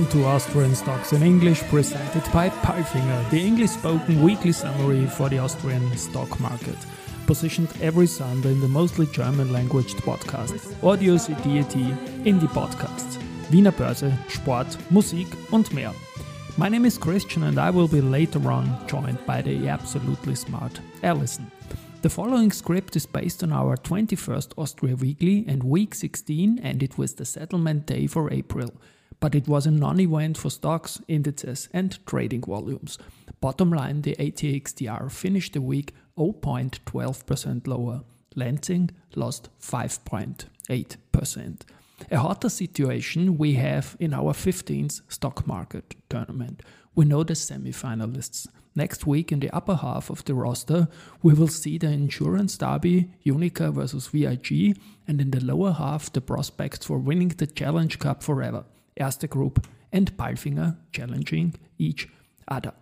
welcome to Austrian Stocks in English, presented by Palfinger, the English spoken weekly summary for the Austrian stock market. Positioned every Sunday in the mostly German language podcast, Audio Audios DAT, Indie Podcasts, Wiener Börse, Sport, Musik und mehr. My name is Christian and I will be later on joined by the absolutely smart Alison. The following script is based on our 21st Austria Weekly and week 16 ended with the settlement day for April but it was a non event for stocks, indices, and trading volumes. Bottom line, the ATX TR finished the week 0.12% lower. Lenzing lost 5.8%. A hotter situation we have in our 15th stock market tournament. We know the semi finalists. Next week, in the upper half of the roster, we will see the Insurance Derby, Uniqa versus VIG, and in the lower half, the prospects for winning the Challenge Cup forever. Erste Group and Palfinger challenging each other.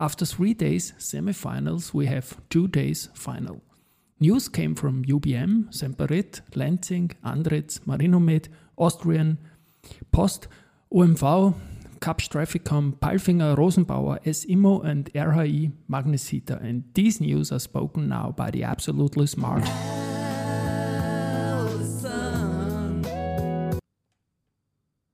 After three days semifinals, we have two days final. News came from UBM, Semperit, Lenzing, Andritz, Marinomed, Austrian, Post, OMV, Kapsch TrafficCom, Palfinger, Rosenbauer, S Immo, and RHI Magnesita. And these news are spoken now by the absolutely smart.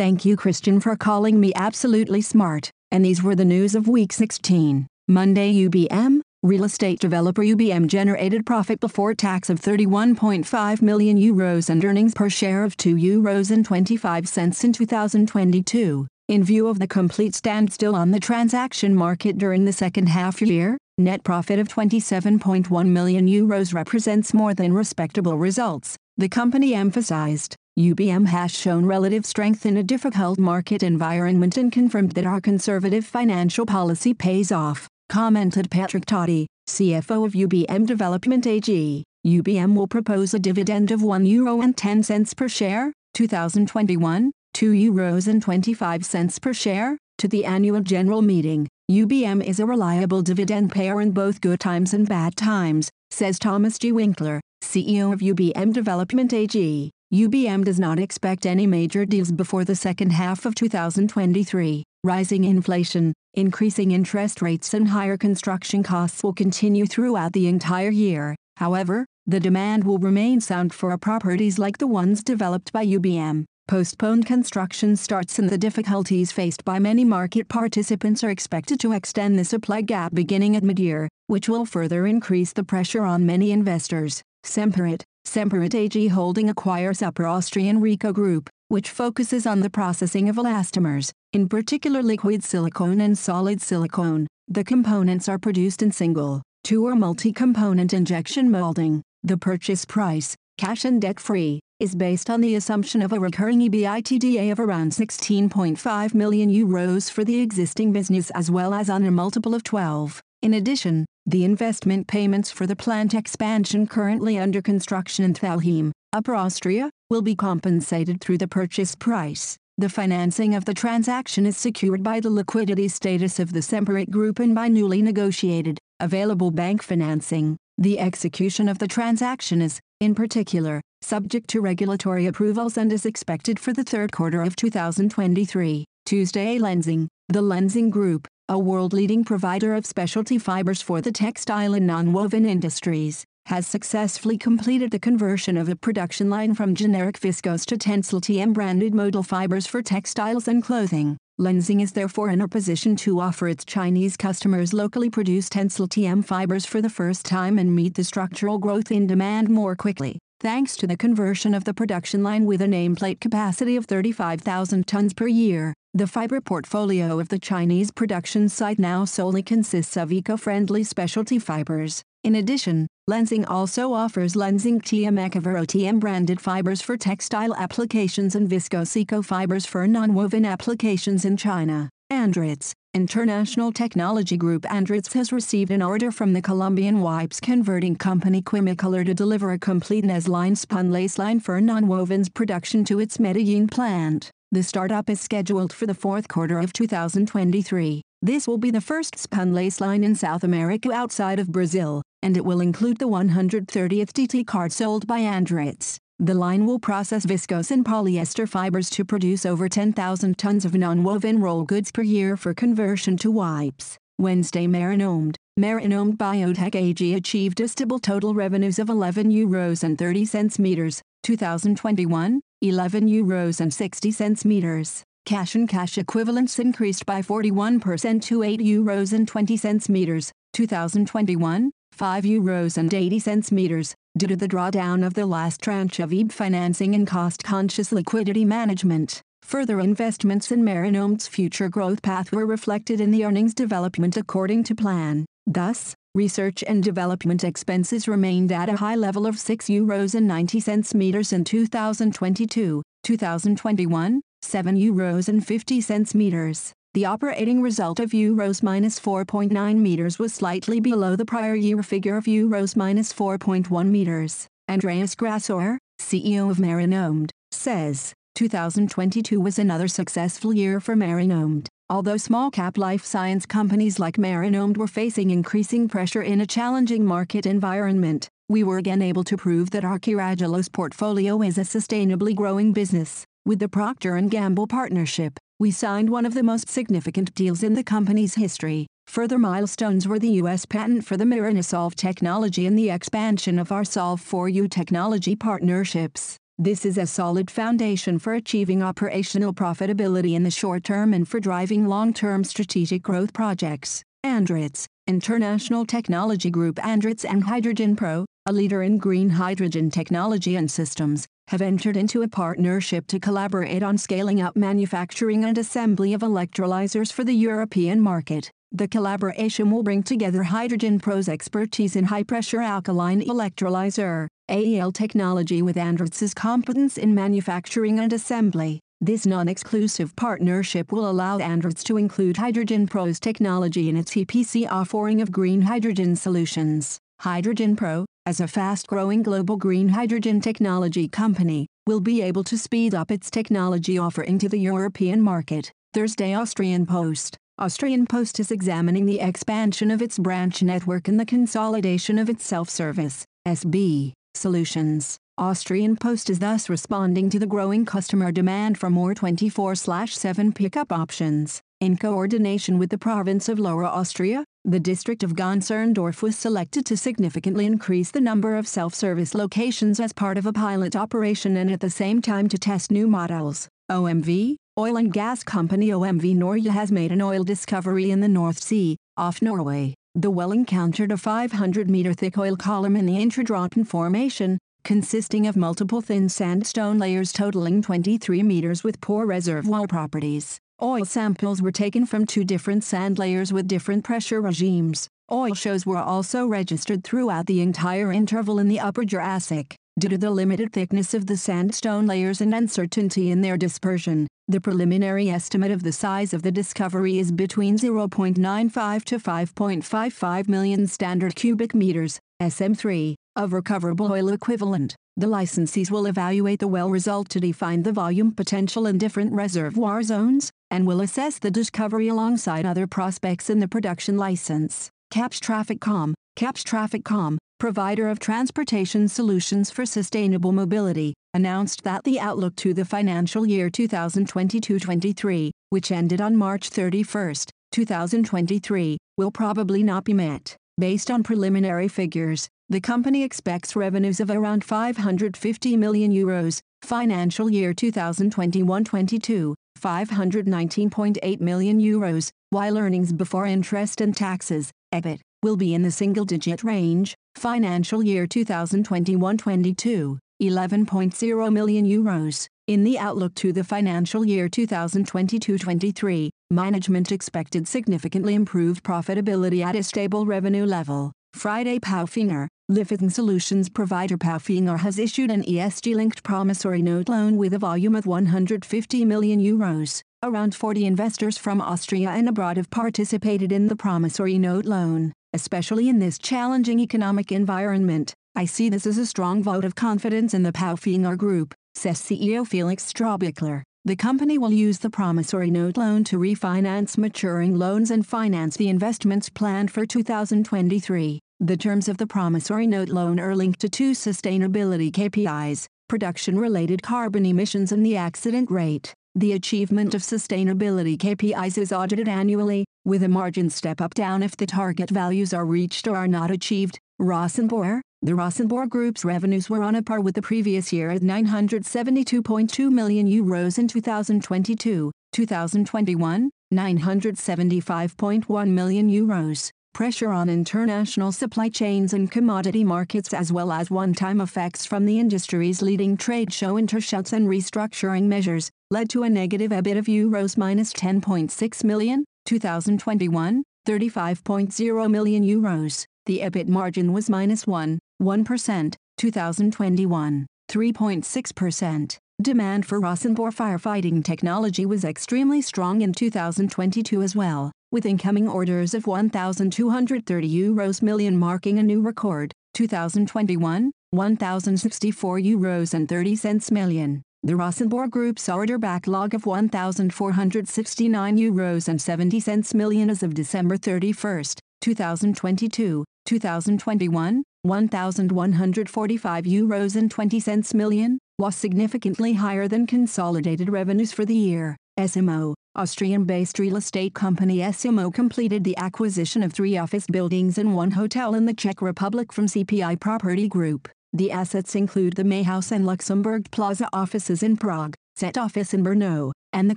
Thank you, Christian, for calling me absolutely smart. And these were the news of week 16. Monday, UBM, real estate developer UBM generated profit before tax of 31.5 million euros and earnings per share of 2 euros and 25 cents in 2022. In view of the complete standstill on the transaction market during the second half year, net profit of 27.1 million euros represents more than respectable results, the company emphasized. UBM has shown relative strength in a difficult market environment and confirmed that our conservative financial policy pays off, commented Patric Thate, CFO of UBM Development AG. UBM will propose a dividend of €1.10 per share, 2021, €2.25 per share, to the annual general meeting. UBM is a reliable dividend payer in both good times and bad times, says Thomas G. Winkler, CEO of UBM Development AG. UBM does not expect any major deals before the second half of 2023. Rising inflation, increasing interest rates, and higher construction costs will continue throughout the entire year. However, the demand will remain sound for properties like the ones developed by UBM. Postponed construction starts and the difficulties faced by many market participants are expected to extend the supply gap beginning at mid-year, which will further increase the pressure on many investors. Semperit, Semperit AG Holding acquires Upper Austrian Rico Group, which focuses on the processing of elastomers, in particular liquid silicone and solid silicone. The components are produced in single, two or multi-component injection molding. The purchase price, cash and debt-free, is based on the assumption of a recurring EBITDA of around 16.5 million euros for the existing business as well as on a multiple of 12. In addition, the investment payments for the plant expansion currently under construction in Thalheim, Upper Austria, will be compensated through the purchase price. The financing of the transaction is secured by the liquidity status of the Semperit Group and by newly negotiated, available bank financing. The execution of the transaction is, in particular, subject to regulatory approvals and is expected for the third quarter of 2023. Tuesday Lenzing, the Lenzing Group, a world-leading provider of specialty fibers for the textile and non-woven industries, has successfully completed the conversion of a production line from generic viscose to Tencel TM branded modal fibers for textiles and clothing. Lenzing is therefore in a position to offer its Chinese customers locally produced Tencel TM fibers for the first time and meet the structural growth in demand more quickly, thanks to the conversion of the production line with a nameplate capacity of 35,000 tons per year. The fiber portfolio of the Chinese production site now solely consists of eco-friendly specialty fibers. In addition, Lenzing also offers Lenzing TM Ecovero TM branded fibers for textile applications and viscose eco fibers for non-woven applications in China. Andritz, International Technology Group Andritz has received an order from the Colombian wipes converting company Quimicolor to deliver a complete neXline spun lace line for non-wovens production to its Medellin plant. The startup is scheduled for the fourth quarter of 2023. This will be the first spun lace line in South America outside of Brazil, and it will include the 130th DT card sold by Andritz. The line will process viscose and polyester fibers to produce over 10,000 tons of non-woven roll goods per year for conversion to wipes. Wednesday Marinomed, Marinomed Biotech AG achieved a stable total revenues of 11 euros and 30 cents meters, 2021, 11 euros and 60 cents meters. Cash and cash equivalents increased by 41% to 8 euros and 20 cents meters, 2021, 5 euros and 80 cents meters, due to the drawdown of the last tranche of EIB financing and cost-conscious liquidity management. Further investments in Marinomed's future growth path were reflected in the earnings development according to plan. Thus, research and development expenses remained at a high level of 6 euros and 90 cents meters in 2022, 2021, 7 euros and 50 cents meters. The operating result of euros minus 4.9 meters was slightly below the prior year figure of euros minus 4.1 meters. Andreas Grassauer, CEO of Marinomed, says, 2022 was another successful year for Marinomed. Although small-cap life science companies like Marinomed were facing increasing pressure in a challenging market environment, we were again able to prove that our Carragelose portfolio is a sustainably growing business. With the Procter & Gamble partnership, we signed one of the most significant deals in the company's history. Further milestones were the U.S. patent for the Marinosolv technology and the expansion of our Solv4U technology partnerships. This is a solid foundation for achieving operational profitability in the short term and for driving long-term strategic growth projects. Andritz, International Technology Group Andritz and Hydrogen Pro, a leader in green hydrogen technology and systems, have entered into a partnership to collaborate on scaling up manufacturing and assembly of electrolyzers for the European market. The collaboration will bring together Hydrogen Pro's expertise in high-pressure alkaline electrolyzer, AEL technology with Andritz's competence in manufacturing and assembly. This non-exclusive partnership will allow Andritz to include Hydrogen Pro's technology in its EPC offering of green hydrogen solutions. Hydrogen Pro, as a fast-growing global green hydrogen technology company, will be able to speed up its technology offering to the European market. Thursday Austrian Post Austrian Post is examining the expansion of its branch network and the consolidation of its self-service SB solutions. Austrian Post is thus responding to the growing customer demand for more 24/7 pickup options. In coordination with the province of Lower Austria, the district of Gänserndorf was selected to significantly increase the number of self-service locations as part of a pilot operation and at the same time to test new models. OMV, Oil and gas company OMV Norge has made an oil discovery in the North Sea, off Norway. The well encountered a 500-meter thick oil column in the Intradrachten Formation, consisting of multiple thin sandstone layers totaling 23 meters with poor reservoir properties. Oil samples were taken from two different sand layers with different pressure regimes. Oil shows were also registered throughout the entire interval in the Upper Jurassic. Due to the limited thickness of the sandstone layers and uncertainty in their dispersion, the preliminary estimate of the size of the discovery is between 0.95 to 5.55 million standard cubic meters, SM3, of recoverable oil equivalent. The licensees will evaluate the well result to define the volume potential in different reservoir zones, and will assess the discovery alongside other prospects in the production license. Kapsch TrafficCom, Kapsch TrafficCom, provider of transportation solutions for sustainable mobility, announced that the outlook to the financial year 2022-23, which ended on March 31, 2023, will probably not be met. Based on preliminary figures, the company expects revenues of around 550 million euros, financial year 2021-22, 519.8 million euros, while earnings before interest and taxes, EBIT, will be in the single-digit range, financial year 2021-22, 11.0 million euros. In the outlook to the financial year 2022-23, management expected significantly improved profitability at a stable revenue level. Friday Palfinger, Living Solutions provider Palfinger has issued an ESG-linked promissory note loan with a volume of 150 million euros. Around 40 investors from Austria and abroad have participated in the promissory note loan. Especially in this challenging economic environment, I see this as a strong vote of confidence in the Palfinger Group, says CEO Felix Strohbichler. The company will use the promissory note loan to refinance maturing loans and finance the investments planned for 2023. The terms of the promissory note loan are linked to two sustainability KPIs, production related carbon emissions, and the accident rate. The achievement of sustainability KPIs is audited annually, with a margin step up down if the target values are reached or are not achieved. Rosenbauer, the Rosenbauer Group's revenues were on a par with the previous year at 972.2 million euros in 2022. 2021, 975.1 million euros. Pressure on international supply chains and commodity markets as well as one-time effects from the industry's leading trade show Interschutz and restructuring measures led to a negative EBIT of euros minus 10.6 million, 2021, 35.0 million euros. The EBIT margin was minus 1, 1%, 2021, 3.6%. Demand for Rosenbauer firefighting technology was extremely strong in 2022 as well, with incoming orders of 1,230 euros million marking a new record. 2021, 1,064 euros and 30 cents million. The Rosenbauer Group's order backlog of 1,469 euros and 70 cents million as of December 31, 2022, 2021, 1,145 euros and 20 cents million, was significantly higher than consolidated revenues for the year. S Immo, Austrian-based real estate company S Immo completed the acquisition of three office buildings and one hotel in the Czech Republic from CPI Property Group. The assets include the Mayhouse and Luxembourg Plaza offices in Prague, Zet.office in Brno, and the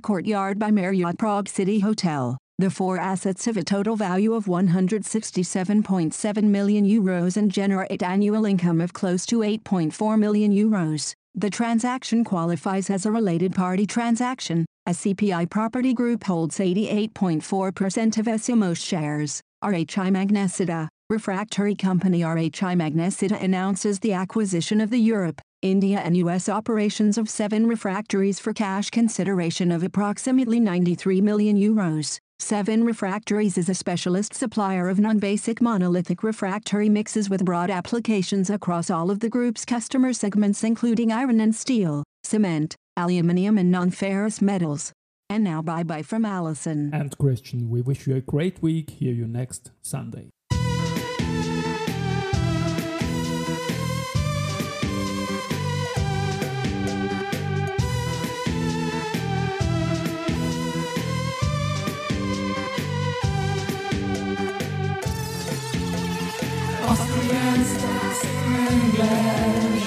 Courtyard by Marriott Prague City Hotel. The four assets have a total value of 167.7 million euros and generate annual income of close to 8.4 million euros. The transaction qualifies as a related party transaction, as CPI Property Group holds 88.4% of S Immo shares. RHI Magnesita, refractory company RHI Magnesita announces the acquisition of the Europe, India and US operations of seven refractories for cash consideration of approximately 93 million euros. Seven Refractories is a specialist supplier of non-basic monolithic refractory mixes with broad applications across all of the group's customer segments including iron and steel, cement, aluminium and non-ferrous metals. And now bye-bye from Alison. And Christian, we wish you a great week. Hear you next Sunday. English.